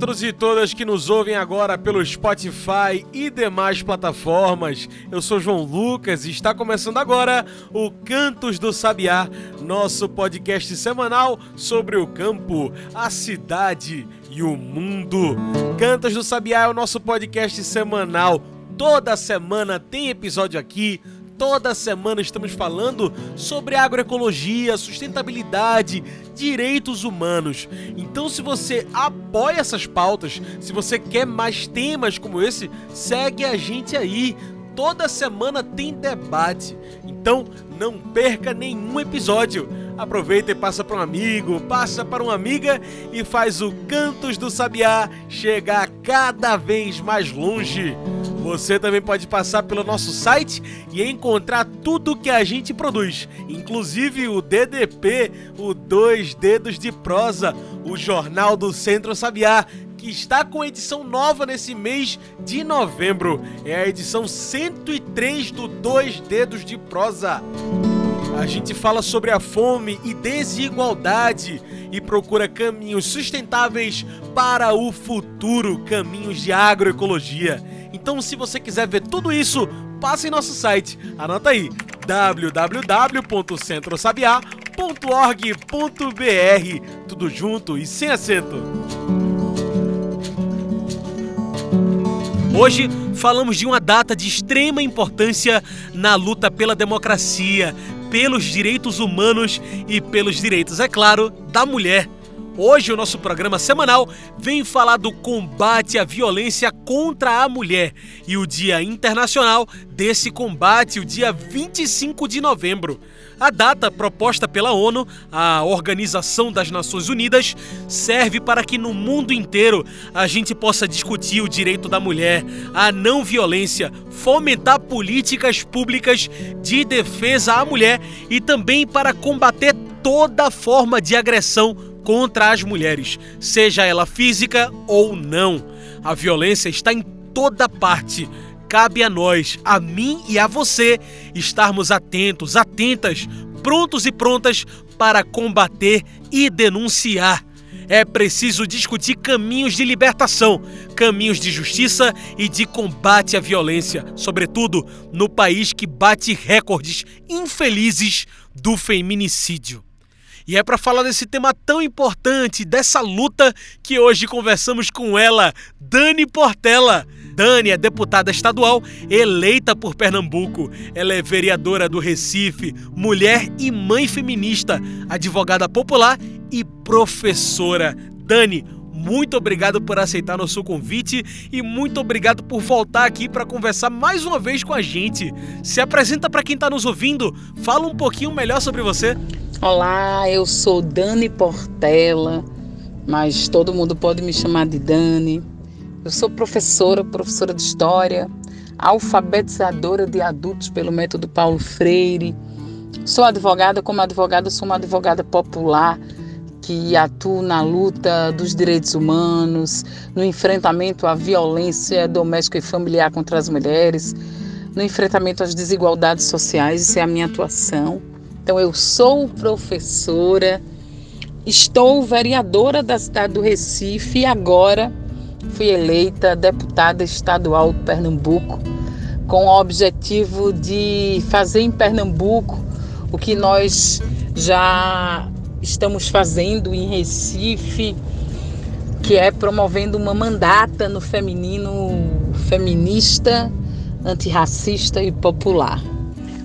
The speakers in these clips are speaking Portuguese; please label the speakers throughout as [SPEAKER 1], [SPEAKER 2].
[SPEAKER 1] Todos e todas que nos ouvem agora pelo Spotify e demais plataformas. Eu sou João Lucas e está começando agora o Cantos do Sabiá, nosso podcast semanal sobre o campo, a cidade e o mundo. Cantos do Sabiá é o nosso podcast semanal. Toda semana tem episódio aqui Toda semana estamos falando sobre agroecologia, sustentabilidade, direitos humanos. Então, se você apoia essas pautas, se você quer mais temas como esse, segue a gente aí. Toda semana tem debate. Então, não perca nenhum episódio. Aproveita e passa para um amigo, passa para uma amiga e faz o Cantos do Sabiá chegar cada vez mais longe. Você também pode passar pelo nosso site e encontrar tudo que a gente produz, inclusive o DDP, o Dois Dedos de Prosa, o Jornal do Centro Sabiá, que está com edição nova nesse mês de novembro. É a edição 103 do Dois Dedos de Prosa. A gente fala sobre a fome e desigualdade e procura caminhos sustentáveis para o futuro, caminhos de agroecologia. Então, se você quiser ver tudo isso, passe em nosso site. Anota aí: www.centrosabiá.org.br. Tudo junto e sem acento. Hoje falamos de uma data de extrema importância na luta pela democracia, pelos direitos humanos e pelos direitos, é claro, da mulher. Hoje o nosso programa semanal vem falar do combate à violência contra a mulher e o Dia Internacional desse combate, o dia 25 de novembro. A data proposta pela ONU, a Organização das Nações Unidas, serve para que no mundo inteiro a gente possa discutir o direito da mulher, a não violência, fomentar políticas públicas de defesa à mulher e também para combater toda forma de agressão contra as mulheres, seja ela física ou não. A violência está em toda parte. Cabe a nós, a mim e a você, estarmos atentos, atentas, prontos e prontas para combater e denunciar. É preciso discutir caminhos de libertação, caminhos de justiça e de combate à violência, sobretudo no país que bate recordes infelizes do feminicídio. E é para falar desse tema tão importante, dessa luta, que hoje conversamos com ela, Dani Portela. Dani é deputada estadual eleita por Pernambuco. Ela é vereadora do Recife, mulher e mãe feminista, advogada popular e professora. Dani, muito obrigado por aceitar nosso convite e muito obrigado por voltar aqui para conversar mais uma vez com a gente. Se apresenta para quem está nos ouvindo, fala um pouquinho melhor sobre você.
[SPEAKER 2] Olá, eu sou Dani Portela, mas todo mundo pode me chamar de Dani. Eu sou professora, professora de História, alfabetizadora de adultos pelo método Paulo Freire. Sou advogada, como advogada, sou uma advogada popular que atua na luta dos direitos humanos, no enfrentamento à violência doméstica e familiar contra as mulheres, no enfrentamento às desigualdades sociais, isso é a minha atuação. Então, eu sou professora, estou vereadora da cidade do Recife e agora fui eleita deputada estadual de Pernambuco, com o objetivo de fazer em Pernambuco o que nós já estamos fazendo em Recife, que é promovendo uma mandata no feminino feminista, antirracista e popular.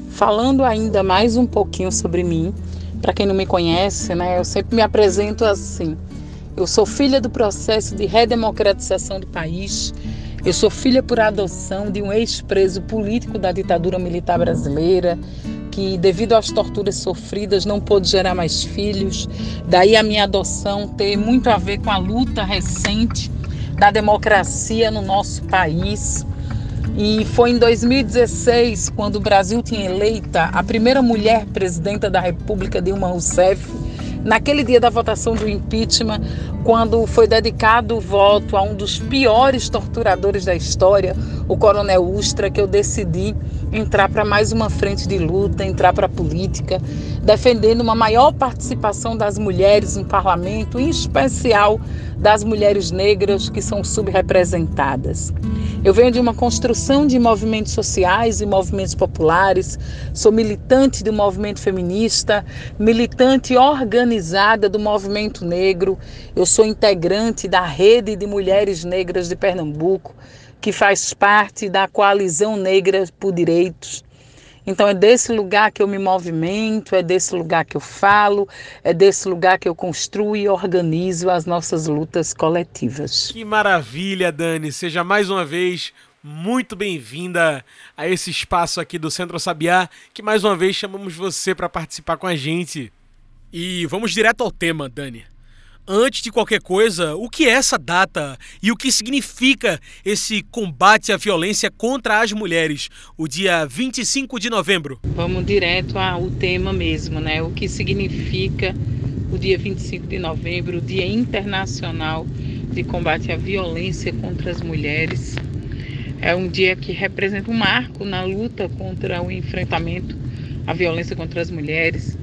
[SPEAKER 2] Falando ainda mais um pouquinho sobre mim, para quem não me conhece, né, eu sempre me apresento assim. Eu sou filha do processo de redemocratização do país. Eu sou filha por adoção de um ex-preso político da ditadura militar brasileira, que, devido às torturas sofridas, não pôde gerar mais filhos. Daí a minha adoção ter muito a ver com a luta recente da democracia no nosso país. E foi em 2016, quando o Brasil tinha eleita a primeira mulher presidenta da República, Dilma Rousseff, naquele dia da votação do impeachment, quando foi dedicado o voto a um dos piores torturadores da história, o Coronel Ustra, que eu decidi entrar para mais uma frente de luta, entrar para a política, defendendo uma maior participação das mulheres no parlamento, em especial das mulheres negras que são subrepresentadas. Eu venho de uma construção de movimentos sociais e movimentos populares, sou militante do movimento feminista, militante organizada do movimento negro, eu sou integrante da Rede de Mulheres Negras de Pernambuco, que faz parte da Coalizão Negra por Direitos. Então é desse lugar que eu me movimento, é desse lugar que eu falo, é desse lugar que eu construo e organizo as nossas lutas coletivas.
[SPEAKER 1] Que maravilha, Dani! Seja mais uma vez muito bem-vinda a esse espaço aqui do Centro Sabiá, que mais uma vez chamamos você para participar com a gente. E vamos direto ao tema, Dani. Antes de qualquer coisa, o que é essa data e o que significa esse combate à violência contra as mulheres, o dia 25 de novembro?
[SPEAKER 2] Vamos direto ao tema mesmo, né? O que significa o dia 25 de novembro, o Dia Internacional de Combate à Violência contra as Mulheres. É um dia que representa um marco na luta contra o enfrentamento à violência contra as mulheres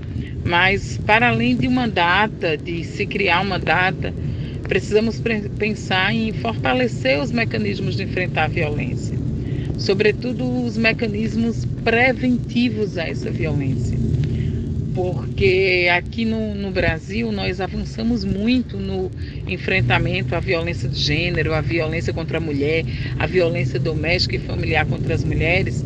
[SPEAKER 2] mas, para além de uma data, de se criar uma data, precisamos pensar em fortalecer os mecanismos de enfrentar a violência, sobretudo os mecanismos preventivos a essa violência. Porque aqui no, no Brasil nós avançamos muito no enfrentamento à violência de gênero, à violência contra a mulher, à violência doméstica e familiar contra as mulheres,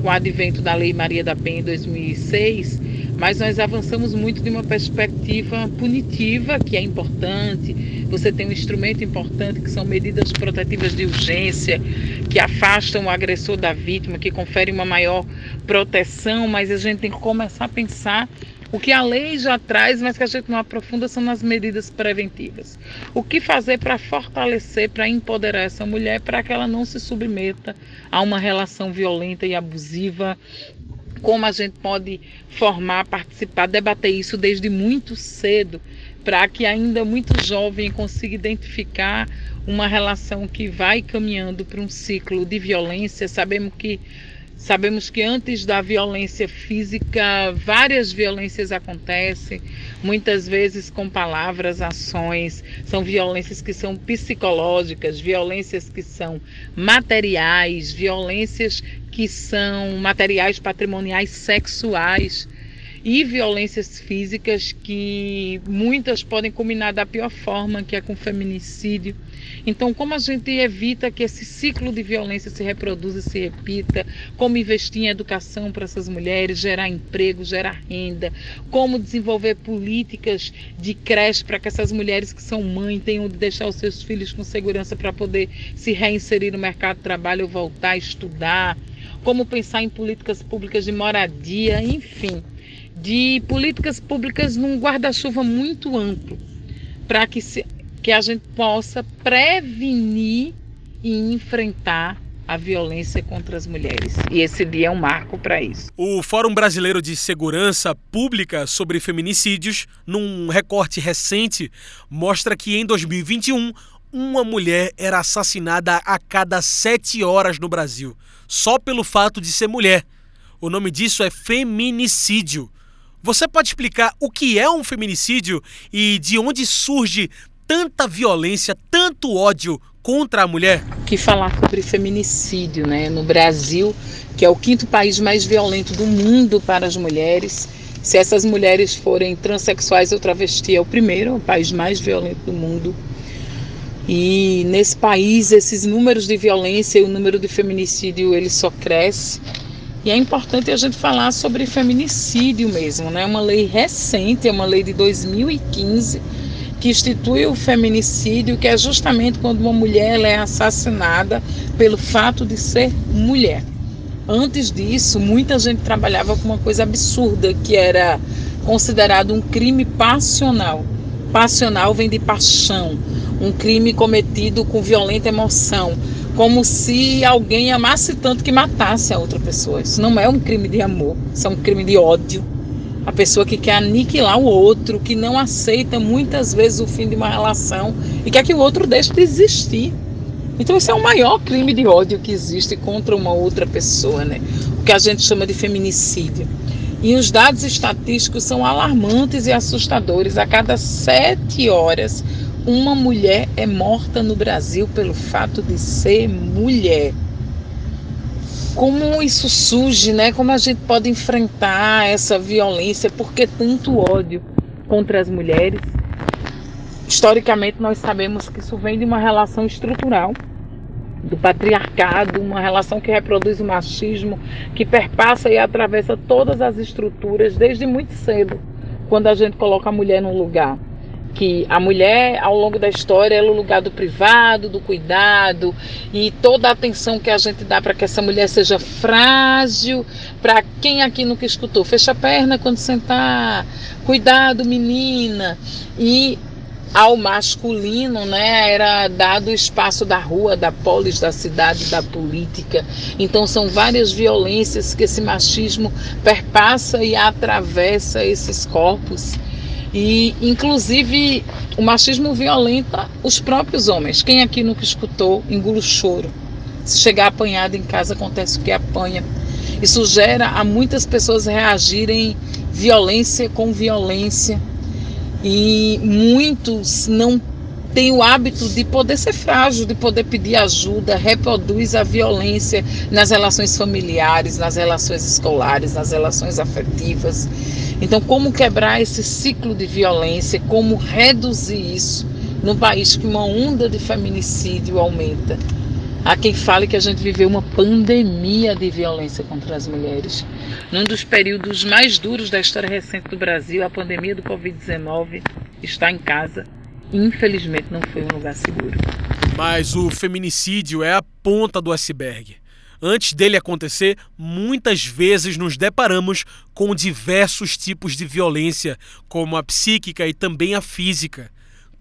[SPEAKER 2] com o advento da Lei Maria da Penha em 2006 mas nós avançamos muito de uma perspectiva punitiva, que é importante. Você tem um instrumento importante que são medidas protetivas de urgência, que afastam o agressor da vítima, que conferem uma maior proteção, mas a gente tem que começar a pensar o que a lei já traz, mas que a gente não aprofunda, são nas medidas preventivas. O que fazer para fortalecer, para empoderar essa mulher, para que ela não se submeta a uma relação violenta e abusiva como a gente pode formar, participar, debater isso desde muito cedo, para que ainda muito jovem consiga identificar uma relação que vai caminhando para um ciclo de violência. Sabemos que Sabemos que antes da violência física, várias violências acontecem, muitas vezes com palavras, ações. São violências que são psicológicas, violências que são materiais, violências que são materiais patrimoniais sexuais e violências físicas que muitas podem culminar da pior forma, que é com feminicídio. Então, como a gente evita que esse ciclo de violência se reproduza e se repita? Como investir em educação para essas mulheres, gerar emprego, gerar renda? Como desenvolver políticas de creche para que essas mulheres que são mães tenham de deixar os seus filhos com segurança para poder se reinserir no mercado de trabalho, voltar a estudar? Como pensar em políticas públicas de moradia, enfim, de políticas públicas num guarda-chuva muito amplo para que se que a gente possa prevenir e enfrentar a violência contra as mulheres. E esse dia é um marco para isso.
[SPEAKER 1] O Fórum Brasileiro de Segurança Pública sobre Feminicídios, num recorte recente, mostra que em 2021 uma mulher era assassinada a cada sete horas no Brasil, só pelo fato de ser mulher. O nome disso é feminicídio. Você pode explicar o que é um feminicídio e de onde surge tanta violência, tanto ódio contra a mulher?
[SPEAKER 2] Que falar sobre feminicídio, né? No Brasil, que é o quinto país mais violento do mundo para as mulheres. Se essas mulheres forem transexuais ou travesti, é o primeiro, o país mais violento do mundo. E nesse país, esses números de violência e o número de feminicídio, ele só cresce. E é importante a gente falar sobre feminicídio mesmo, né? Uma lei recente, é uma lei de 2015, que institui o feminicídio, que é justamente quando uma mulher é assassinada pelo fato de ser mulher. Antes disso, muita gente trabalhava com uma coisa absurda, que era considerado um crime passional. Passional vem de paixão, um crime cometido com violenta emoção, como se alguém amasse tanto que matasse a outra pessoa. Isso não é um crime de amor, isso é um crime de ódio a pessoa que quer aniquilar o outro, que não aceita muitas vezes o fim de uma relação e quer que o outro deixe de existir. Então esse é o maior crime de ódio que existe contra uma outra pessoa, né? O que a gente chama de feminicídio. E os dados estatísticos são alarmantes e assustadores. A cada sete horas, uma mulher é morta no Brasil pelo fato de ser mulher como isso surge, né? Como a gente pode enfrentar essa violência, por que tanto ódio contra as mulheres? Historicamente, nós sabemos que isso vem de uma relação estrutural do patriarcado, uma relação que reproduz o machismo, que perpassa e atravessa todas as estruturas desde muito cedo, quando a gente coloca a mulher num lugar que a mulher, ao longo da história, é o lugar do privado, do cuidado e toda a atenção que a gente dá para que essa mulher seja frágil. Para quem aqui nunca escutou, fecha a perna quando sentar, cuidado, menina. E ao masculino, né, era dado o espaço da rua, da polis, da cidade, da política. Então são várias violências que esse machismo perpassa e atravessa esses corpos e, inclusive, o machismo violenta os próprios homens. Quem aqui nunca escutou engula o choro? Se chegar apanhado em casa, acontece o que apanha. Isso gera a muitas pessoas reagirem violência com violência. E muitos não têm o hábito de poder ser frágil, de poder pedir ajuda, reproduz a violência nas relações familiares, nas relações escolares, nas relações afetivas. Então, como quebrar esse ciclo de violência, como reduzir isso num país que uma onda de feminicídio aumenta? Há quem fale que a gente viveu uma pandemia de violência contra as mulheres. Num dos períodos mais duros da história recente do Brasil, a pandemia do Covid-19 está em casa. Infelizmente, não foi um lugar seguro.
[SPEAKER 1] Mas o feminicídio é a ponta do iceberg. Antes dele acontecer, muitas vezes nos deparamos com diversos tipos de violência, como a psíquica e também a física.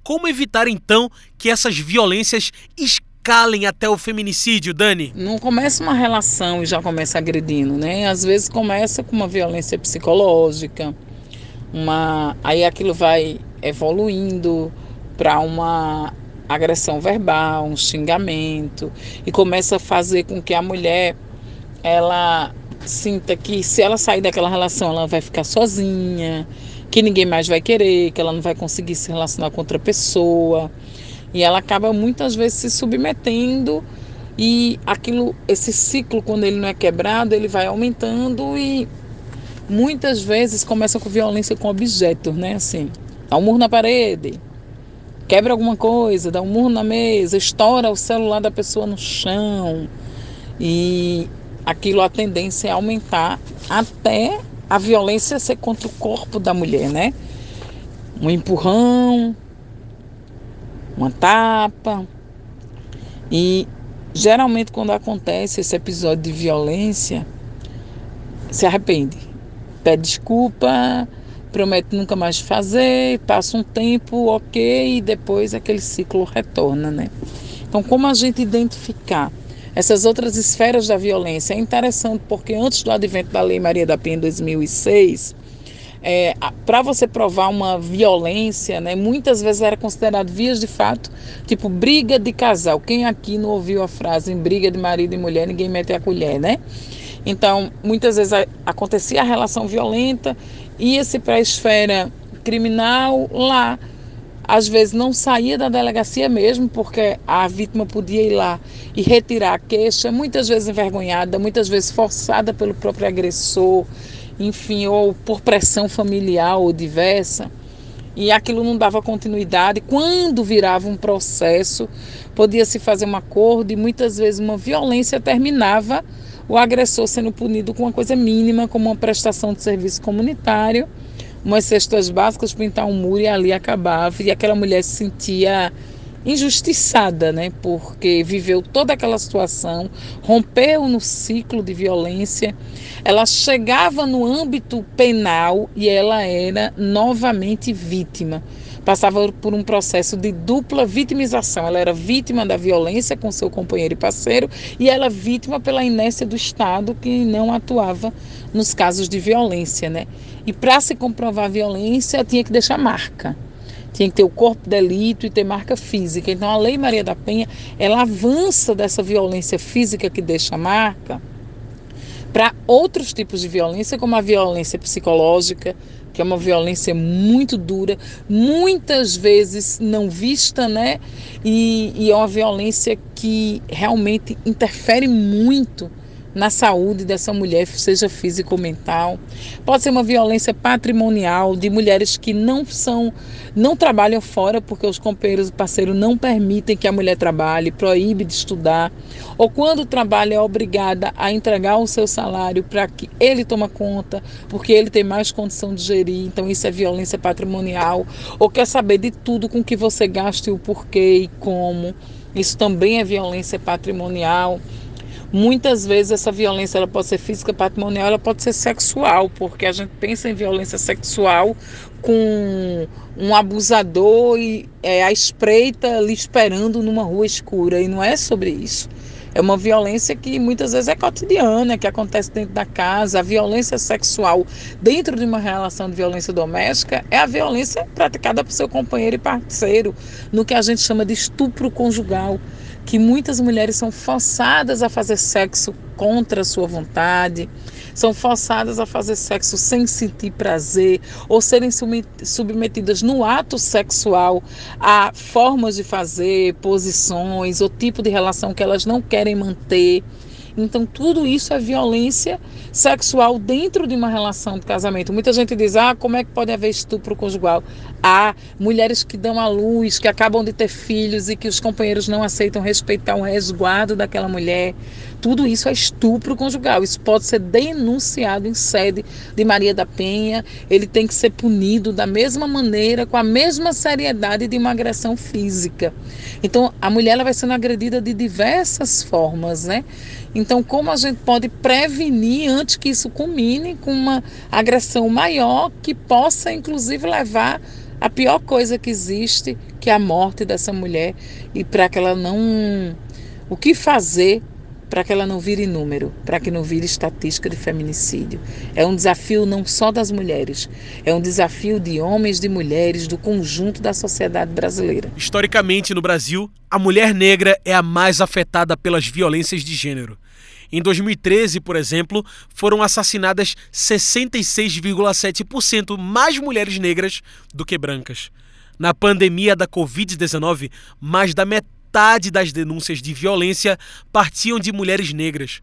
[SPEAKER 1] Como evitar então que essas violências escalem até o feminicídio, Dani?
[SPEAKER 2] Não começa uma relação e já começa agredindo, né? Às vezes começa com uma violência psicológica, uma aí aquilo vai evoluindo para uma agressão verbal, um xingamento e começa a fazer com que a mulher ela sinta que se ela sair daquela relação ela vai ficar sozinha, que ninguém mais vai querer, que ela não vai conseguir se relacionar com outra pessoa. E ela acaba muitas vezes se submetendo e aquilo, esse ciclo quando ele não é quebrado, ele vai aumentando e muitas vezes começa com violência com objetos, né? Assim, dá um murro na parede, quebra alguma coisa, dá um murro na mesa, estoura o celular da pessoa no chão. E aquilo a tendência é aumentar até a violência ser contra o corpo da mulher, né? Um empurrão, uma tapa. E geralmente quando acontece esse episódio de violência, se arrepende, pede desculpa, promete nunca mais fazer, passa um tempo, ok, e depois aquele ciclo retorna, né? Então, como a gente identificar essas outras esferas da violência? É interessante porque antes do advento da Lei Maria da Penha em 2006, é, para você provar uma violência, né, muitas vezes era considerado vias de fato, tipo briga de casal. Quem aqui não ouviu a frase em briga de marido e mulher, ninguém mete a colher, né? Então, muitas vezes acontecia a relação violenta ia-se para a esfera criminal lá. Às vezes não saía da delegacia mesmo, porque a vítima podia ir lá e retirar a queixa, muitas vezes envergonhada, muitas vezes forçada pelo próprio agressor, enfim, ou por pressão familiar ou diversa. E aquilo não dava continuidade. Quando virava um processo, podia-se fazer um acordo e muitas vezes uma violência terminava o agressor sendo punido com uma coisa mínima, como uma prestação de serviço comunitário, umas cestas básicas, pintar um muro e ali acabava. E aquela mulher se sentia injustiçada, né? Porque viveu toda aquela situação, rompeu no ciclo de violência. Ela chegava no âmbito penal e ela era novamente vítima passava por um processo de dupla vitimização. Ela era vítima da violência com seu companheiro e parceiro e ela vítima pela inércia do Estado que não atuava nos casos de violência, né? E para se comprovar a violência, tinha que deixar marca. Tinha que ter o corpo delito e ter marca física. Então a Lei Maria da Penha, ela avança dessa violência física que deixa marca para outros tipos de violência, como a violência psicológica, que é uma violência muito dura, muitas vezes não vista, né? E, e é uma violência que realmente interfere muito na saúde dessa mulher, seja física ou mental. Pode ser uma violência patrimonial de mulheres que não são, não trabalham fora porque os companheiros e parceiros não permitem que a mulher trabalhe, proíbe de estudar, ou quando trabalha é obrigada a entregar o seu salário para que ele toma conta, porque ele tem mais condição de gerir, então isso é violência patrimonial, ou quer saber de tudo com que você gasta e o porquê e como. Isso também é violência patrimonial. Muitas vezes essa violência ela pode ser física, patrimonial, ela pode ser sexual, porque a gente pensa em violência sexual com um abusador e é, a espreita lhe esperando numa rua escura e não é sobre isso. É uma violência que muitas vezes é cotidiana, que acontece dentro da casa. A violência sexual dentro de uma relação de violência doméstica é a violência praticada por seu companheiro e parceiro, no que a gente chama de estupro conjugal que muitas mulheres são forçadas a fazer sexo contra a sua vontade, são forçadas a fazer sexo sem sentir prazer ou serem submetidas no ato sexual a formas de fazer, posições ou tipo de relação que elas não querem manter. Então, tudo isso é violência sexual dentro de uma relação de casamento. Muita gente diz: ah, como é que pode haver estupro conjugal? Há mulheres que dão à luz, que acabam de ter filhos e que os companheiros não aceitam respeitar o resguardo daquela mulher. Tudo isso é estupro conjugal. Isso pode ser denunciado em sede de Maria da Penha. Ele tem que ser punido da mesma maneira, com a mesma seriedade de uma agressão física. Então, a mulher ela vai sendo agredida de diversas formas, né? Então, como a gente pode prevenir antes que isso culmine com uma agressão maior que possa, inclusive, levar a pior coisa que existe, que é a morte dessa mulher, e para que ela não. O que fazer para que ela não vire número, para que não vire estatística de feminicídio. É um desafio não só das mulheres, é um desafio de homens, de mulheres, do conjunto da sociedade brasileira.
[SPEAKER 1] Historicamente, no Brasil, a mulher negra é a mais afetada pelas violências de gênero. Em 2013, por exemplo, foram assassinadas 66,7% mais mulheres negras do que brancas. Na pandemia da Covid-19, mais da metade metade das denúncias de violência partiam de mulheres negras.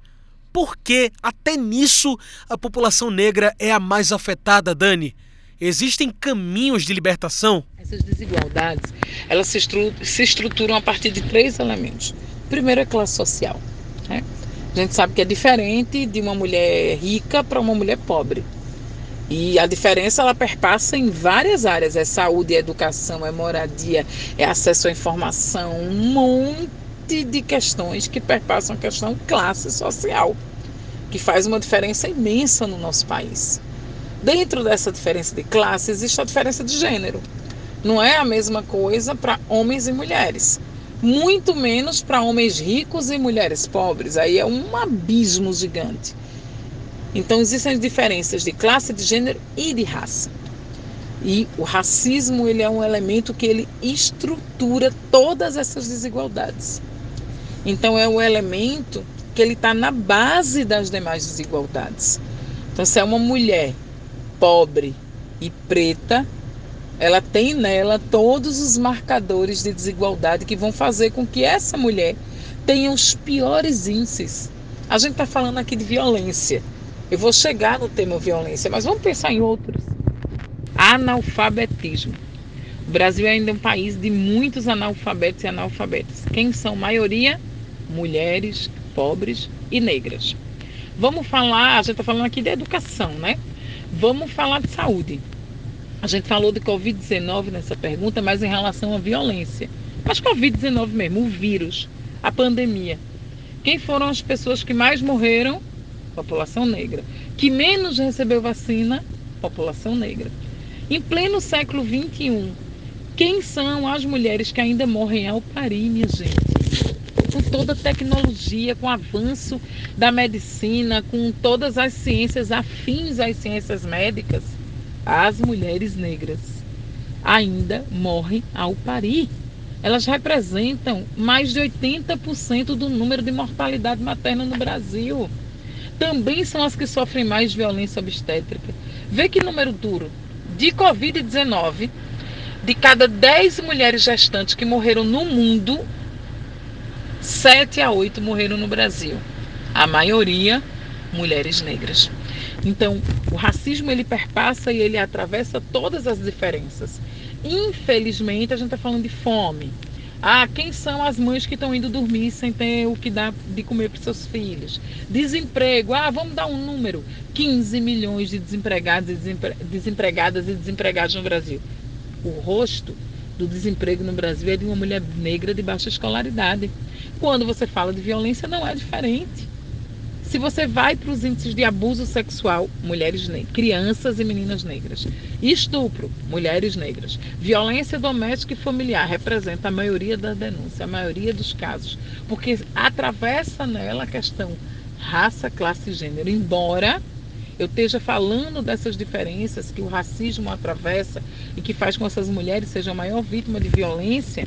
[SPEAKER 1] Por que, até nisso, a população negra é a mais afetada, Dani? Existem caminhos de libertação?
[SPEAKER 2] Essas desigualdades, elas se, estru se estruturam a partir de três elementos. Primeiro é classe social. Né? A gente sabe que é diferente de uma mulher rica para uma mulher pobre. E a diferença ela perpassa em várias áreas: é saúde, é educação, é moradia, é acesso à informação, um monte de questões que perpassam a questão classe social, que faz uma diferença imensa no nosso país. Dentro dessa diferença de classe existe a diferença de gênero. Não é a mesma coisa para homens e mulheres. Muito menos para homens ricos e mulheres pobres. Aí é um abismo gigante. Então existem diferenças de classe, de gênero e de raça. E o racismo ele é um elemento que ele estrutura todas essas desigualdades. Então é um elemento que ele está na base das demais desigualdades. Então se é uma mulher pobre e preta, ela tem nela todos os marcadores de desigualdade que vão fazer com que essa mulher tenha os piores índices. A gente está falando aqui de violência. Eu vou chegar no tema violência, mas vamos pensar em outros. Analfabetismo. O Brasil é ainda um país de muitos analfabetos e analfabetas. Quem são maioria? Mulheres, pobres e negras. Vamos falar, a gente está falando aqui de educação, né? Vamos falar de saúde. A gente falou de Covid-19 nessa pergunta, mas em relação à violência. Mas Covid-19 mesmo, o vírus, a pandemia. Quem foram as pessoas que mais morreram população negra. Que menos recebeu vacina, população negra. Em pleno século XXI, Quem são as mulheres que ainda morrem ao parir, minha gente? Com toda a tecnologia, com o avanço da medicina, com todas as ciências afins às ciências médicas, as mulheres negras ainda morrem ao parir. Elas representam mais de 80% do número de mortalidade materna no Brasil. Também são as que sofrem mais violência obstétrica. Vê que número duro. De Covid-19, de cada 10 mulheres gestantes que morreram no mundo, 7 a 8 morreram no Brasil. A maioria, mulheres negras. Então, o racismo ele perpassa e ele atravessa todas as diferenças. Infelizmente, a gente está falando de fome. Ah, quem são as mães que estão indo dormir sem ter o que dar de comer para seus filhos? Desemprego. Ah, vamos dar um número: 15 milhões de desempregados e desempre... desempregadas e desempregados no Brasil. O rosto do desemprego no Brasil é de uma mulher negra de baixa escolaridade. Quando você fala de violência, não é diferente. Se você vai para os índices de abuso sexual, mulheres negras, crianças e meninas negras, estupro, mulheres negras, violência doméstica e familiar representa a maioria da denúncia, a maioria dos casos, porque atravessa nela a questão raça, classe e gênero. Embora eu esteja falando dessas diferenças que o racismo atravessa e que faz com que essas mulheres sejam a maior vítima de violência,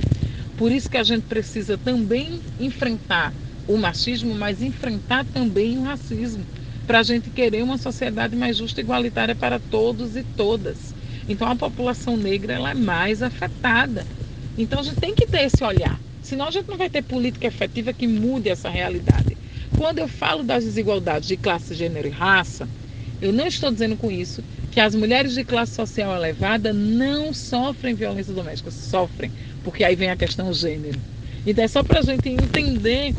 [SPEAKER 2] por isso que a gente precisa também enfrentar o machismo, mas enfrentar também o racismo, para a gente querer uma sociedade mais justa e igualitária para todos e todas. Então a população negra ela é mais afetada. Então a gente tem que ter esse olhar. Senão a gente não vai ter política efetiva que mude essa realidade. Quando eu falo das desigualdades de classe, gênero e raça, eu não estou dizendo com isso que as mulheres de classe social elevada não sofrem violência doméstica, sofrem, porque aí vem a questão gênero. Então é só para a gente entender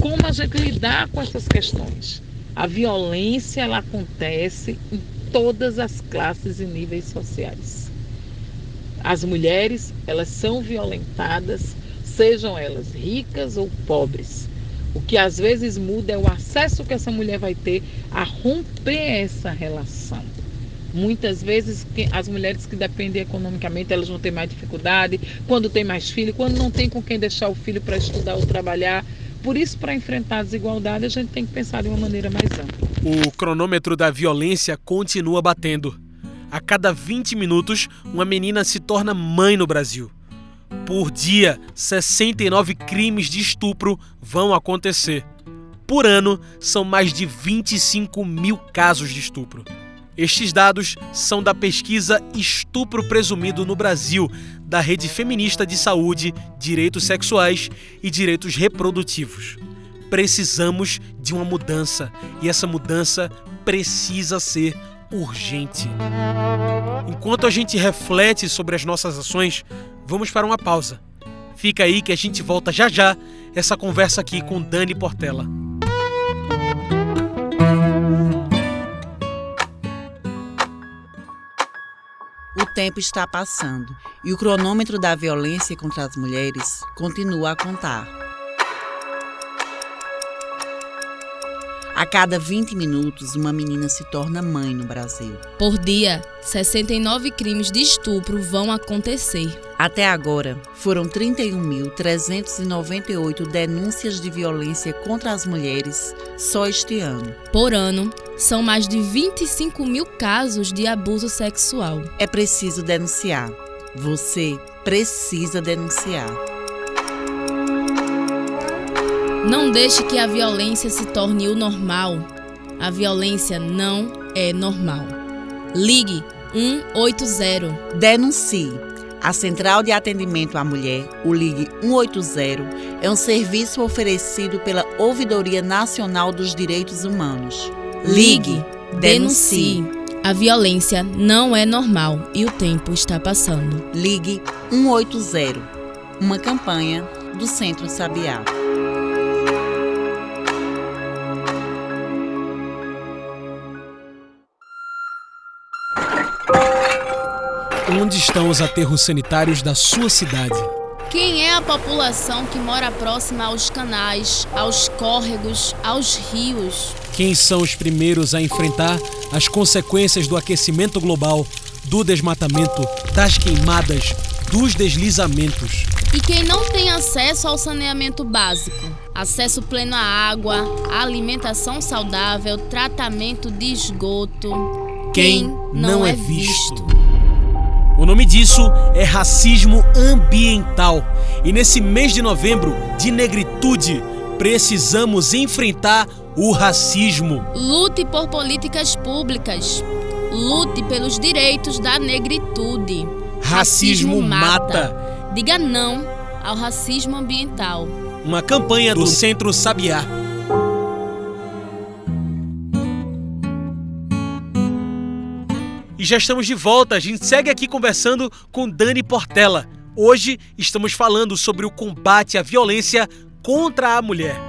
[SPEAKER 2] como a gente lidar com essas questões. A violência ela acontece em todas as classes e níveis sociais. As mulheres, elas são violentadas, sejam elas ricas ou pobres. O que às vezes muda é o acesso que essa mulher vai ter a romper essa relação. Muitas vezes as mulheres que dependem economicamente, elas vão ter mais dificuldade, quando tem mais filho, quando não tem com quem deixar o filho para estudar ou trabalhar. Por isso, para enfrentar a desigualdade, a gente tem que pensar de uma maneira mais ampla.
[SPEAKER 1] O cronômetro da violência continua batendo. A cada 20 minutos, uma menina se torna mãe no Brasil. Por dia, 69 crimes de estupro vão acontecer. Por ano, são mais de 25 mil casos de estupro. Estes dados são da pesquisa Estupro Presumido no Brasil, da Rede Feminista de Saúde, Direitos Sexuais e Direitos Reprodutivos. Precisamos de uma mudança e essa mudança precisa ser urgente. Enquanto a gente reflete sobre as nossas ações, vamos para uma pausa. Fica aí que a gente volta já já essa conversa aqui com Dani Portela.
[SPEAKER 3] O tempo está passando e o cronômetro da violência contra as mulheres continua a contar. A cada 20 minutos, uma menina se torna mãe no Brasil.
[SPEAKER 4] Por dia, 69 crimes de estupro vão acontecer.
[SPEAKER 3] Até agora, foram 31.398 denúncias de violência contra as mulheres só este ano.
[SPEAKER 4] Por ano, são mais de 25 mil casos de abuso sexual.
[SPEAKER 3] É preciso denunciar. Você precisa denunciar.
[SPEAKER 4] Não deixe que a violência se torne o normal. A violência não é normal. Ligue 180.
[SPEAKER 3] Denuncie. A Central de Atendimento à Mulher, o Ligue 180, é um serviço oferecido pela Ouvidoria Nacional dos Direitos Humanos.
[SPEAKER 4] Ligue, denuncie. A violência não é normal e o tempo está passando.
[SPEAKER 3] Ligue 180. Uma campanha do Centro Sabiá.
[SPEAKER 1] Onde estão os aterros sanitários da sua cidade?
[SPEAKER 4] Quem é a população que mora próxima aos canais, aos córregos, aos rios?
[SPEAKER 1] Quem são os primeiros a enfrentar as consequências do aquecimento global, do desmatamento, das queimadas, dos deslizamentos.
[SPEAKER 4] E quem não tem acesso ao saneamento básico, acesso pleno à água, alimentação saudável, tratamento de esgoto,
[SPEAKER 1] quem, quem não, é, é visto. O nome disso é racismo ambiental. E nesse mês de novembro de negritude, precisamos enfrentar o racismo.
[SPEAKER 4] Lute por políticas públicas. Lute pelos direitos da negritude.
[SPEAKER 1] Racismo, racismo mata. mata.
[SPEAKER 4] Diga não ao racismo ambiental.
[SPEAKER 1] Uma campanha do Centro Sabiá. Já estamos de volta. A gente segue aqui conversando com Dani Portela. Hoje estamos falando sobre o combate à violência contra a mulher.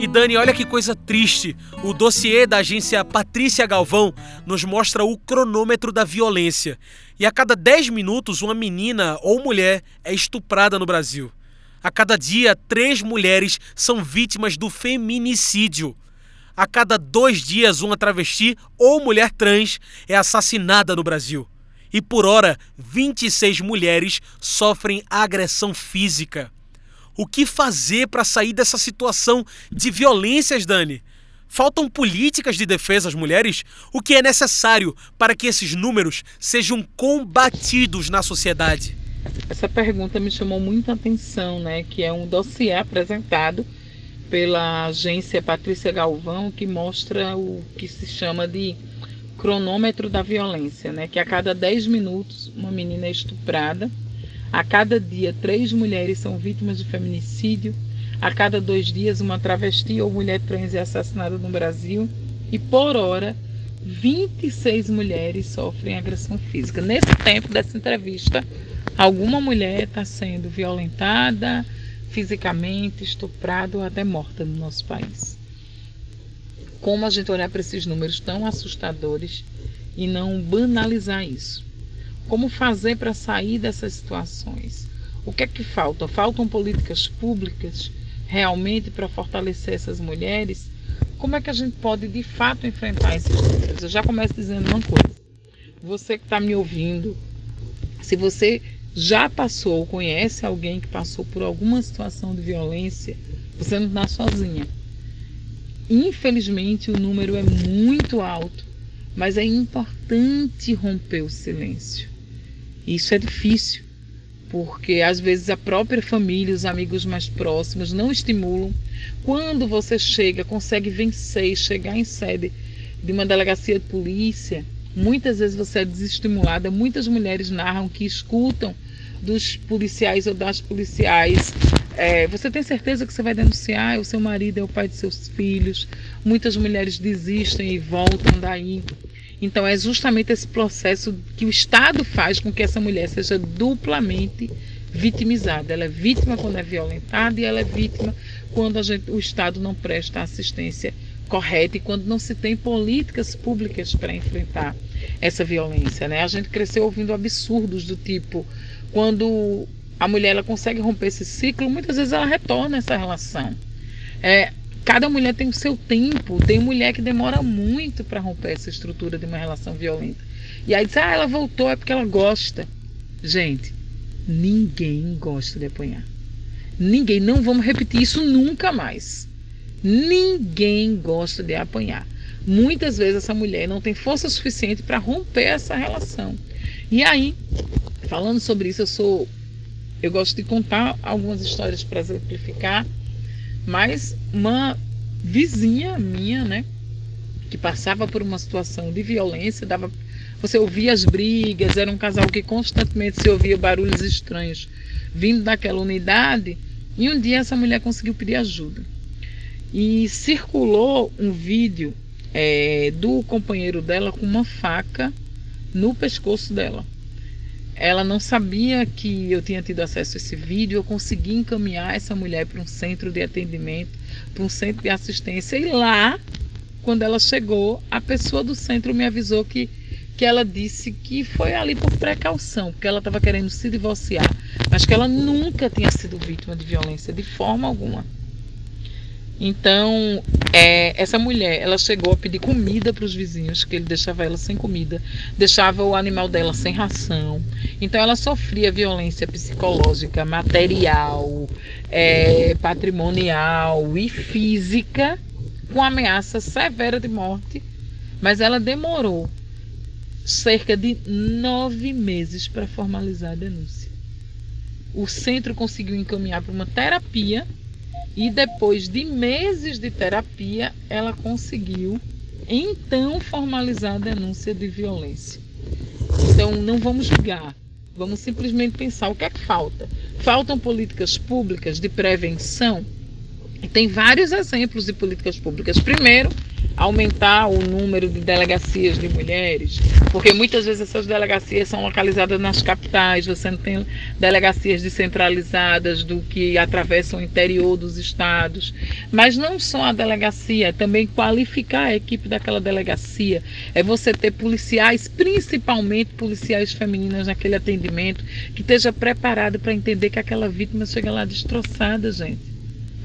[SPEAKER 1] E Dani, olha que coisa triste. O dossiê da agência Patrícia Galvão nos mostra o cronômetro da violência. E a cada 10 minutos, uma menina ou mulher é estuprada no Brasil. A cada dia, três mulheres são vítimas do feminicídio. A cada dois dias, uma travesti ou mulher trans é assassinada no Brasil. E por hora, 26 mulheres sofrem agressão física. O que fazer para sair dessa situação de violências, Dani? Faltam políticas de defesa às mulheres? O que é necessário para que esses números sejam combatidos na sociedade?
[SPEAKER 2] Essa pergunta me chamou muita atenção, né? Que é um dossiê apresentado pela agência Patrícia Galvão que mostra o que se chama de cronômetro da violência, né? Que a cada 10 minutos uma menina é estuprada a cada dia, três mulheres são vítimas de feminicídio. A cada dois dias, uma travesti ou mulher trans é assassinada no Brasil. E por hora, 26 mulheres sofrem agressão física. Nesse tempo dessa entrevista, alguma mulher está sendo violentada fisicamente, estuprada ou até morta no nosso país. Como a gente olhar para esses números tão assustadores e não banalizar isso? Como fazer para sair dessas situações? O que é que falta? Faltam políticas públicas realmente para fortalecer essas mulheres? Como é que a gente pode de fato enfrentar esses números? Eu já começo dizendo uma coisa. Você que está me ouvindo, se você já passou ou conhece alguém que passou por alguma situação de violência, você não está sozinha. Infelizmente, o número é muito alto, mas é importante romper o silêncio. Isso é difícil, porque às vezes a própria família, os amigos mais próximos não estimulam. Quando você chega, consegue vencer e chegar em sede de uma delegacia de polícia, muitas vezes você é desestimulada. Muitas mulheres narram que escutam dos policiais ou das policiais. É, você tem certeza que você vai denunciar? O seu marido é o pai de seus filhos. Muitas mulheres desistem e voltam daí. Então é justamente esse processo que o Estado faz com que essa mulher seja duplamente vitimizada. Ela é vítima quando é violentada e ela é vítima quando gente, o Estado não presta assistência correta e quando não se tem políticas públicas para enfrentar essa violência. Né? A gente cresceu ouvindo absurdos do tipo quando a mulher ela consegue romper esse ciclo, muitas vezes ela retorna essa relação. É, cada mulher tem o seu tempo. Tem mulher que demora muito para romper essa estrutura de uma relação violenta. E aí diz, ah, ela voltou é porque ela gosta. Gente, ninguém gosta de apanhar. Ninguém, não vamos repetir isso nunca mais. Ninguém gosta de apanhar. Muitas vezes essa mulher não tem força suficiente para romper essa relação. E aí, falando sobre isso, eu sou eu gosto de contar algumas histórias para exemplificar mas uma vizinha minha, né, que passava por uma situação de violência, dava você ouvia as brigas, era um casal que constantemente se ouvia barulhos estranhos vindo daquela unidade, e um dia essa mulher conseguiu pedir ajuda. E circulou um vídeo é, do companheiro dela com uma faca no pescoço dela. Ela não sabia que eu tinha tido acesso a esse vídeo. Eu consegui encaminhar essa mulher para um centro de atendimento, para um centro de assistência. E lá, quando ela chegou, a pessoa do centro me avisou que, que ela disse que foi ali por precaução, porque ela estava querendo se divorciar, mas que ela nunca tinha sido vítima de violência de forma alguma. Então, é, essa mulher, ela chegou a pedir comida para os vizinhos, que ele deixava ela sem comida, deixava o animal dela sem ração. Então, ela sofria violência psicológica, material, é, patrimonial e física, com ameaça severa de morte. Mas ela demorou cerca de nove meses para formalizar a denúncia. O centro conseguiu encaminhar para uma terapia e depois de meses de terapia, ela conseguiu então formalizar a denúncia de violência. Então não vamos julgar, vamos simplesmente pensar o que é que falta. Faltam políticas públicas de prevenção. Tem vários exemplos de políticas públicas. Primeiro, aumentar o número de delegacias de mulheres, porque muitas vezes essas delegacias são localizadas nas capitais, você não tem delegacias descentralizadas do que atravessam o interior dos estados. Mas não só a delegacia, é também qualificar a equipe daquela delegacia, é você ter policiais, principalmente policiais femininas naquele atendimento, que esteja preparado para entender que aquela vítima chega lá destroçada, gente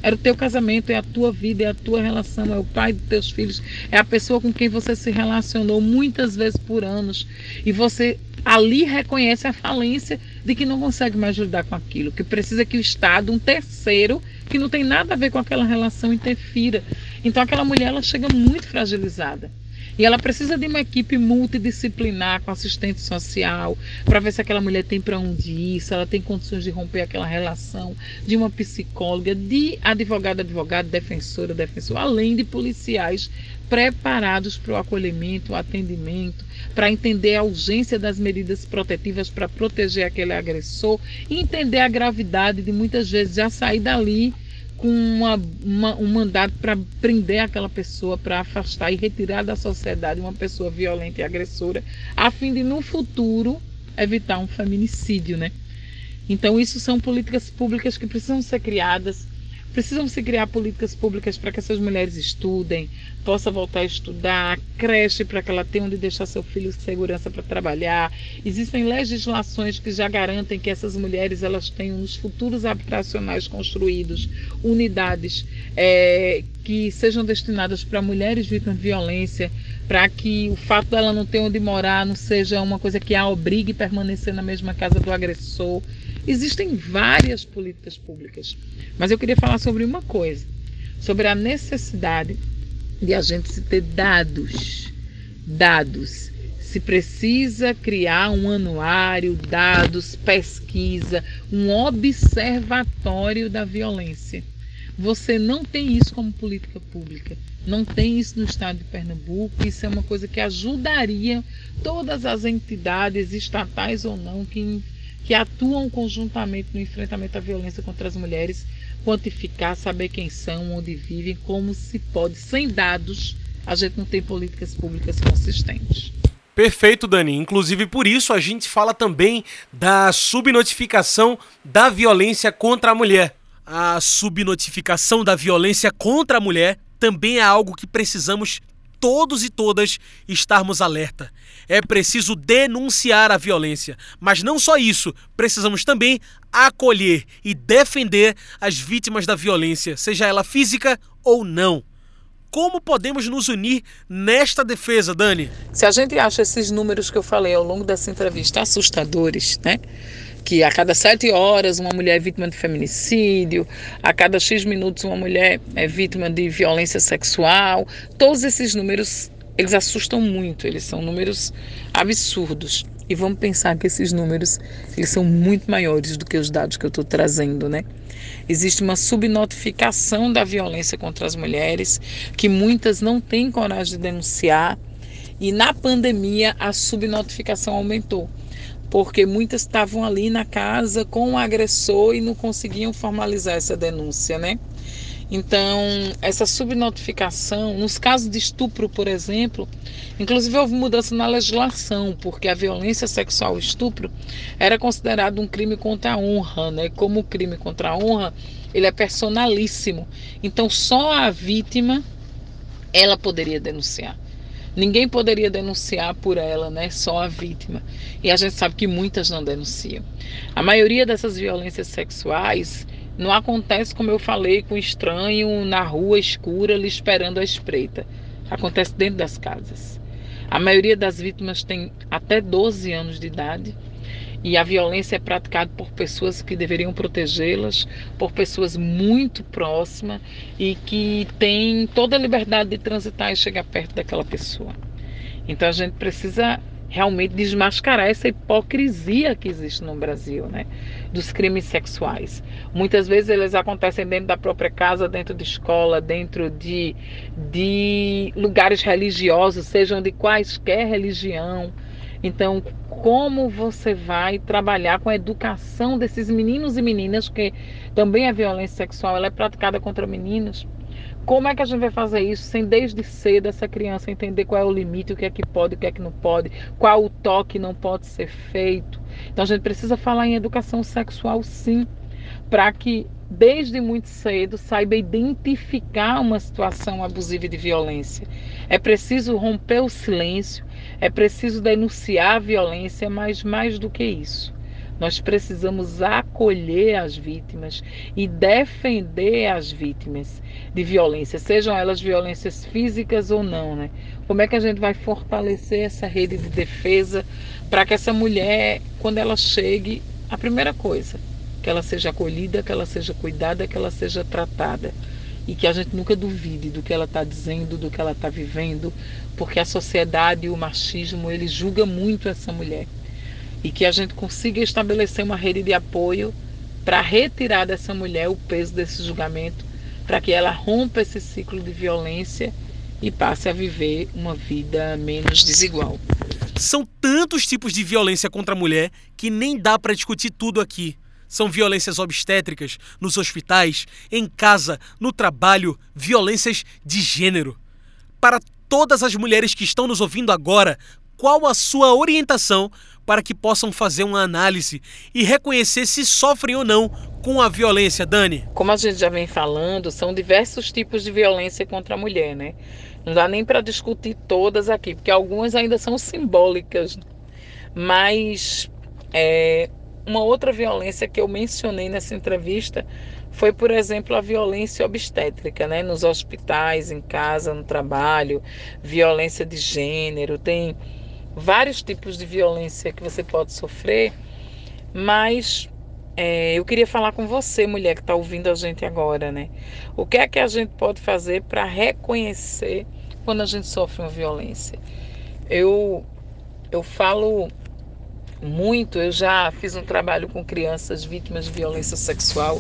[SPEAKER 2] era o teu casamento, é a tua vida, é a tua relação, é o pai dos teus filhos, é a pessoa com quem você se relacionou muitas vezes por anos. E você ali reconhece a falência de que não consegue mais lidar com aquilo, que precisa que o Estado, um terceiro, que não tem nada a ver com aquela relação, interfira. Então aquela mulher ela chega muito fragilizada. E ela precisa de uma equipe multidisciplinar com assistente social para ver se aquela mulher tem para onde ir, se ela tem condições de romper aquela relação, de uma psicóloga, de advogado, advogado, defensora, defensor, além de policiais preparados para o acolhimento, o atendimento, para entender a urgência das medidas protetivas para proteger aquele agressor e entender a gravidade de muitas vezes já sair dali com uma, uma, um mandato para prender aquela pessoa, para afastar e retirar da sociedade uma pessoa violenta e agressora, a fim de no futuro evitar um feminicídio, né? Então isso são políticas públicas que precisam ser criadas Precisam se criar políticas públicas para que essas mulheres estudem, possa voltar a estudar, creche para que ela tenha onde deixar seu filho de segurança para trabalhar. Existem legislações que já garantem que essas mulheres elas tenham nos futuros habitacionais construídos unidades é, que sejam destinadas para mulheres vítimas de violência, para que o fato dela não ter onde morar não seja uma coisa que a obrigue a permanecer na mesma casa do agressor. Existem várias políticas públicas, mas eu queria falar sobre uma coisa, sobre a necessidade de a gente ter dados. Dados. Se precisa criar um anuário, dados, pesquisa, um observatório da violência. Você não tem isso como política pública. Não tem isso no estado de Pernambuco. Isso é uma coisa que ajudaria todas as entidades, estatais ou não, que que atuam conjuntamente no enfrentamento à violência contra as mulheres, quantificar, saber quem são, onde vivem, como se pode. Sem dados, a gente não tem políticas públicas consistentes.
[SPEAKER 1] Perfeito, Dani. Inclusive por isso a gente fala também da subnotificação da violência contra a mulher. A subnotificação da violência contra a mulher também é algo que precisamos todos e todas estarmos alerta. É preciso denunciar a violência, mas não só isso, precisamos também acolher e defender as vítimas da violência, seja ela física ou não. Como podemos nos unir nesta defesa, Dani?
[SPEAKER 2] Se a gente acha esses números que eu falei ao longo dessa entrevista assustadores, né? Que a cada sete horas uma mulher é vítima de feminicídio, a cada X minutos uma mulher é vítima de violência sexual. Todos esses números, eles assustam muito, eles são números absurdos. E vamos pensar que esses números, eles são muito maiores do que os dados que eu estou trazendo, né? Existe uma subnotificação da violência contra as mulheres, que muitas não têm coragem de denunciar, e na pandemia a subnotificação aumentou porque muitas estavam ali na casa com o agressor e não conseguiam formalizar essa denúncia, né? Então, essa subnotificação, nos casos de estupro, por exemplo, inclusive houve mudança na legislação, porque a violência sexual e estupro era considerado um crime contra a honra, né? Como crime contra a honra, ele é personalíssimo. Então, só a vítima ela poderia denunciar. Ninguém poderia denunciar por ela, né? Só a vítima. E a gente sabe que muitas não denunciam. A maioria dessas violências sexuais Não acontece, como eu falei, com estranho na rua escura lhe esperando a espreita. Acontece dentro das casas. A maioria das vítimas tem até 12 anos de idade e a violência é praticada por pessoas que deveriam protegê-las, por pessoas muito próximas e que têm toda a liberdade de transitar e chegar perto daquela pessoa. Então a gente precisa realmente desmascarar essa hipocrisia que existe no Brasil, né? Dos crimes sexuais. Muitas vezes eles acontecem dentro da própria casa, dentro de escola, dentro de, de lugares religiosos, sejam de quaisquer religião. Então, como você vai trabalhar com a educação desses meninos e meninas, que também a violência sexual ela é praticada contra meninos? Como é que a gente vai fazer isso sem desde cedo essa criança entender qual é o limite, o que é que pode, o que é que não pode, qual o toque não pode ser feito? Então a gente precisa falar em educação sexual sim, para que desde muito cedo saiba identificar uma situação abusiva de violência. É preciso romper o silêncio, é preciso denunciar a violência, mas mais do que isso, nós precisamos acolher as vítimas e defender as vítimas de violência, sejam elas violências físicas ou não, né? Como é que a gente vai fortalecer essa rede de defesa para que essa mulher, quando ela chegue, a primeira coisa, que ela seja acolhida, que ela seja cuidada, que ela seja tratada e que a gente nunca duvide do que ela está dizendo, do que ela está vivendo, porque a sociedade e o machismo ele julga muito essa mulher e que a gente consiga estabelecer uma rede de apoio para retirar dessa mulher o peso desse julgamento, para que ela rompa esse ciclo de violência e passe a viver uma vida menos desigual.
[SPEAKER 1] São tantos tipos de violência contra a mulher que nem dá para discutir tudo aqui. São violências obstétricas nos hospitais, em casa, no trabalho, violências de gênero. Para todas as mulheres que estão nos ouvindo agora, qual a sua orientação para que possam fazer uma análise e reconhecer se sofrem ou não com a violência, Dani?
[SPEAKER 2] Como a gente já vem falando, são diversos tipos de violência contra a mulher, né? Não dá nem para discutir todas aqui, porque algumas ainda são simbólicas. Mas é, uma outra violência que eu mencionei nessa entrevista foi, por exemplo, a violência obstétrica, né? Nos hospitais, em casa, no trabalho, violência de gênero, tem vários tipos de violência que você pode sofrer, mas é, eu queria falar com você, mulher que está ouvindo a gente agora, né? O que é que a gente pode fazer para reconhecer quando a gente sofre uma violência? Eu, eu falo muito, eu já fiz um trabalho com crianças vítimas de violência sexual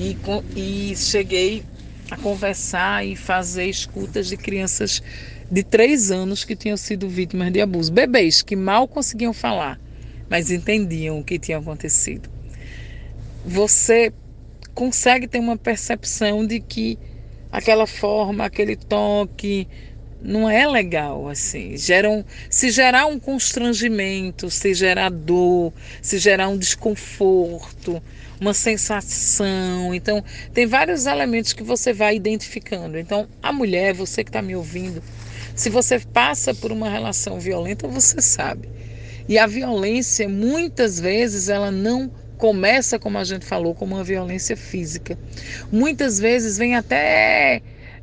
[SPEAKER 2] e, e cheguei a conversar e fazer escutas de crianças de três anos que tinham sido vítimas de abuso. Bebês que mal conseguiam falar, mas entendiam o que tinha acontecido. Você consegue ter uma percepção de que aquela forma, aquele toque, não é legal assim. Geram, se gerar um constrangimento, se gerar dor, se gerar um desconforto, uma sensação. Então, tem vários elementos que você vai identificando. Então, a mulher, você que está me ouvindo, se você passa por uma relação violenta, você sabe. E a violência, muitas vezes, ela não começa, como a gente falou, como uma violência física. Muitas vezes vem até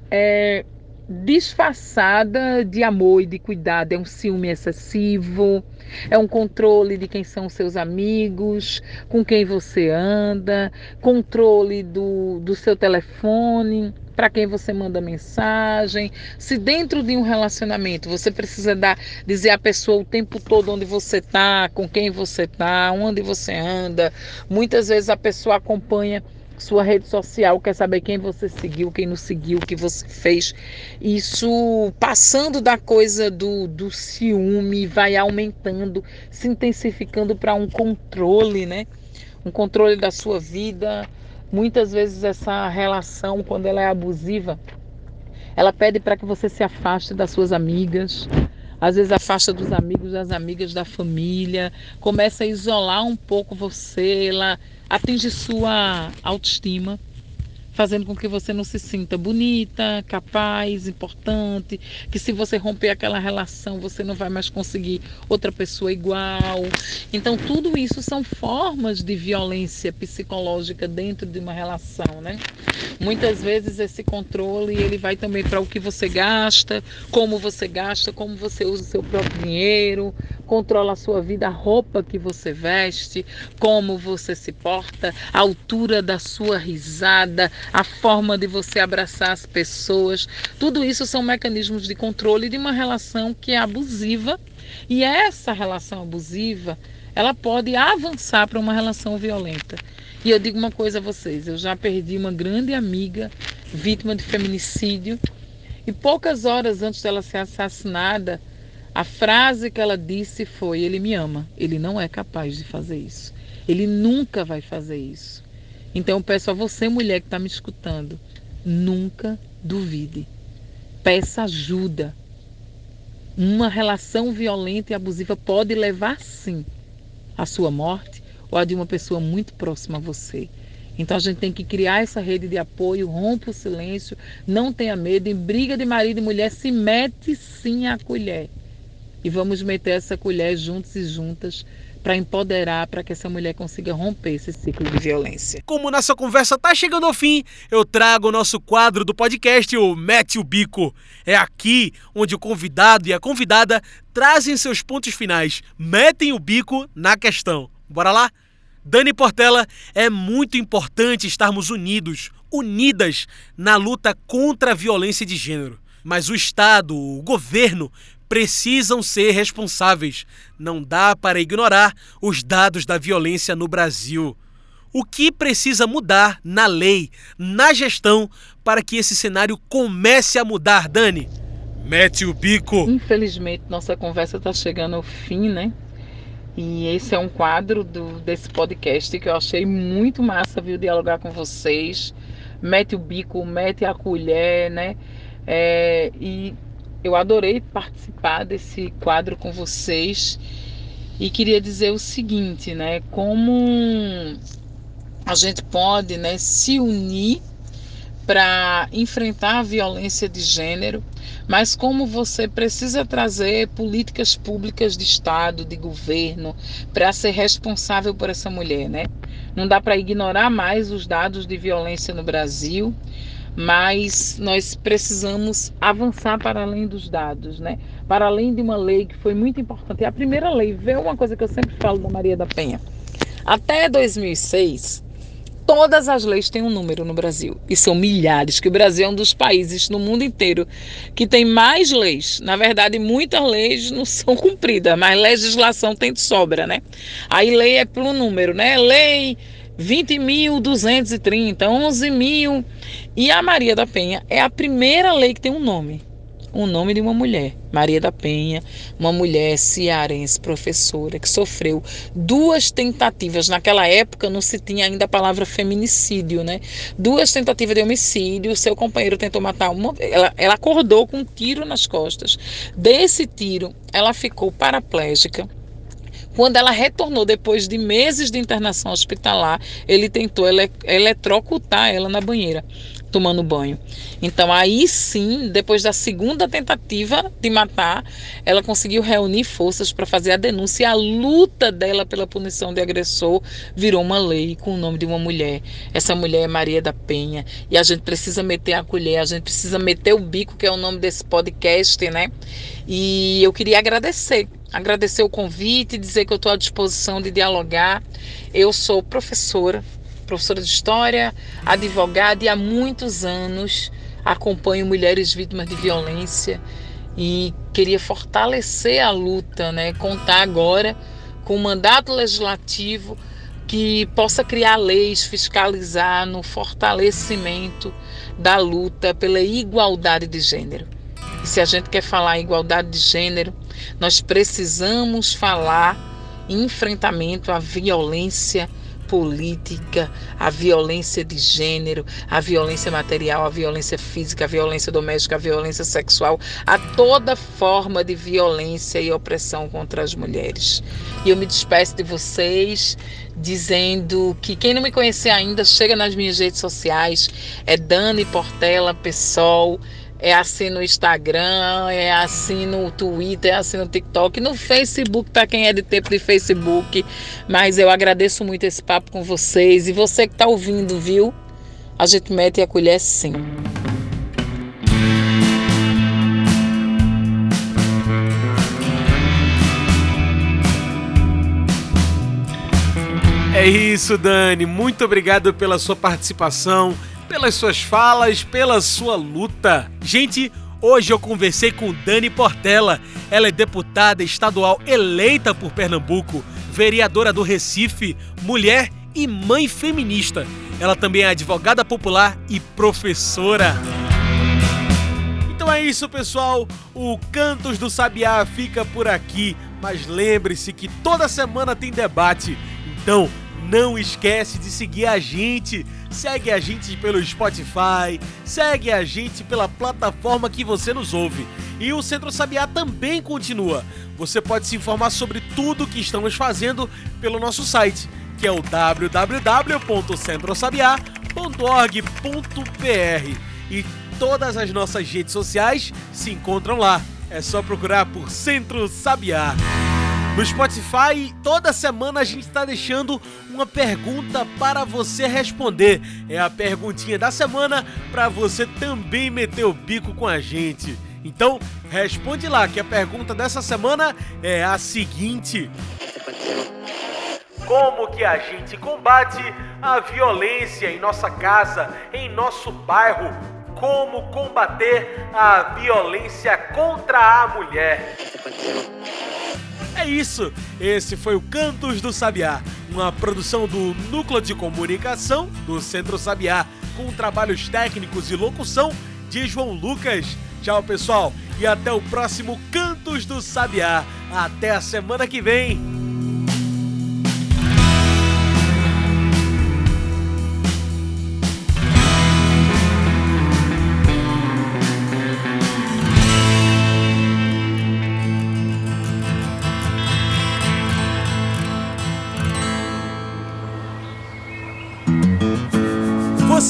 [SPEAKER 2] é, disfarçada de amor e de cuidado. É um ciúme excessivo, é um controle de quem são seus amigos, com quem você anda, controle do, do seu telefone para quem você manda mensagem. Se dentro de um relacionamento você precisa dar, dizer à pessoa o tempo todo onde você está, com quem você está, onde você anda, muitas vezes a pessoa acompanha sua rede social, quer saber quem você seguiu, quem não seguiu, o que você fez. Isso passando da coisa do, do ciúme, vai aumentando, se intensificando para um controle, né? Um controle da sua vida, Muitas vezes essa relação, quando ela é abusiva, ela pede para que você se afaste das suas amigas, às vezes afasta dos amigos, das amigas, da família, começa a isolar um pouco você, ela atinge sua autoestima, fazendo com que você não se sinta bonita, capaz, importante, que se você romper aquela relação, você não vai mais conseguir outra pessoa igual. Então, tudo isso são formas de violência psicológica dentro de uma relação, né? Muitas vezes esse controle, ele vai também para o que você gasta, como você gasta, como você usa o seu próprio dinheiro, controla a sua vida, a roupa que você veste, como você se porta, a altura da sua risada, a forma de você abraçar as pessoas. Tudo isso são mecanismos de controle de uma relação que é abusiva. E essa relação abusiva, ela pode avançar para uma relação violenta. E eu digo uma coisa a vocês, eu já perdi uma grande amiga vítima de feminicídio e poucas horas antes dela ser assassinada, a frase que ela disse foi: Ele me ama, ele não é capaz de fazer isso, ele nunca vai fazer isso. Então eu peço a você, mulher que está me escutando, nunca duvide, peça ajuda. Uma relação violenta e abusiva pode levar, sim, à sua morte ou a de uma pessoa muito próxima a você. Então a gente tem que criar essa rede de apoio, rompa o silêncio, não tenha medo, em briga de marido e mulher se mete sim a colher e vamos meter essa colher juntos e juntas para empoderar, para que essa mulher consiga romper esse ciclo de violência.
[SPEAKER 1] Como nossa conversa está chegando ao fim, eu trago o nosso quadro do podcast, o Mete o Bico. É aqui onde o convidado e a convidada trazem seus pontos finais, metem o bico na questão. Bora lá? Dani Portela, é muito importante estarmos unidos, unidas na luta contra a violência de gênero. Mas o Estado, o governo, precisam ser responsáveis. Não dá para ignorar os dados da violência no Brasil. O que precisa mudar na lei, na gestão, para que esse cenário comece a mudar, Dani? Mete o bico!
[SPEAKER 2] Infelizmente, nossa conversa está chegando ao fim, né? E esse é um quadro do, desse podcast que eu achei muito massa, viu, dialogar com vocês. Mete o bico, mete a colher, né? É, e eu adorei participar desse quadro com vocês e queria dizer o seguinte, né? Como a gente pode, né, se unir para enfrentar a violência de gênero, mas como você precisa trazer políticas públicas de Estado, de governo, para ser responsável por essa mulher, né? Não dá para ignorar mais os dados de violência no Brasil mas nós precisamos avançar para além dos dados, né? Para além de uma lei que foi muito importante. A primeira lei, vê uma coisa que eu sempre falo da Maria da Penha. Até 2006, todas as leis têm um número no Brasil, e são milhares, que o Brasil é um dos países no mundo inteiro que tem mais leis. Na verdade, muitas leis não são cumpridas, mas legislação tem de sobra, né? Aí lei é pelo número, né? Lei 20.230, 11 mil. E a Maria da Penha é a primeira lei que tem um nome. Um nome de uma mulher, Maria da Penha, uma mulher cearense, professora, que sofreu duas tentativas. Naquela época não se tinha ainda a palavra feminicídio, né? Duas tentativas de homicídio. Seu companheiro tentou matar uma. Ela, ela acordou com um tiro nas costas. Desse tiro, ela ficou paraplégica quando ela retornou depois de meses de internação hospitalar, ele tentou ele eletrocutar ela na banheira, tomando banho. Então, aí sim, depois da segunda tentativa de matar, ela conseguiu reunir forças para fazer a denúncia. A luta dela pela punição de agressor virou uma lei com o nome de uma mulher. Essa mulher é Maria da Penha. E a gente precisa meter a colher, a gente precisa meter o bico, que é o nome desse podcast, né? E eu queria agradecer agradecer o convite, dizer que eu estou à disposição de dialogar. Eu sou professora, professora de História, advogada e há muitos anos acompanho mulheres vítimas de violência e queria fortalecer a luta, né? contar agora com um mandato legislativo que possa criar leis, fiscalizar no fortalecimento da luta pela igualdade de gênero. E se a gente quer falar em igualdade de gênero, nós precisamos falar em enfrentamento à violência política, a violência de gênero, a violência material, a violência física, a violência doméstica, a violência sexual, a toda forma de violência e opressão contra as mulheres. E eu me despeço de vocês dizendo que quem não me conhecer ainda, chega nas minhas redes sociais, é Dani Portela Pessoal é assim no Instagram, é assim no Twitter, é assim no TikTok, no Facebook, para quem é de tempo de Facebook. Mas eu agradeço muito esse papo com vocês. E você que está ouvindo, viu? A gente mete a colher sim.
[SPEAKER 1] É isso, Dani. Muito obrigado pela sua participação pelas suas falas, pela sua luta. Gente, hoje eu conversei com Dani Portela. Ela é deputada estadual eleita por Pernambuco, vereadora do Recife, mulher e mãe feminista. Ela também é advogada popular e professora. Então é isso, pessoal. O Cantos do Sabiá fica por aqui, mas lembre-se que toda semana tem debate. Então, não esquece de seguir a gente. Segue a gente pelo Spotify, segue a gente pela plataforma que você nos ouve. E o Centro Sabiá também continua. Você pode se informar sobre tudo que estamos fazendo pelo nosso site, que é o www.centrosabiá.org.br. E todas as nossas redes sociais se encontram lá. É só procurar por Centro Sabiá. No Spotify, toda semana a gente está deixando uma pergunta para você responder. É a perguntinha da semana para você também meter o bico com a gente. Então, responde lá que a pergunta dessa semana é a seguinte: Como que a gente combate a violência em nossa casa, em nosso bairro? Como combater a violência contra a mulher? É isso! Esse foi o Cantos do Sabiá, uma produção do Núcleo de Comunicação do Centro Sabiá, com trabalhos técnicos e locução de João Lucas. Tchau, pessoal, e até o próximo Cantos do Sabiá. Até a semana que vem!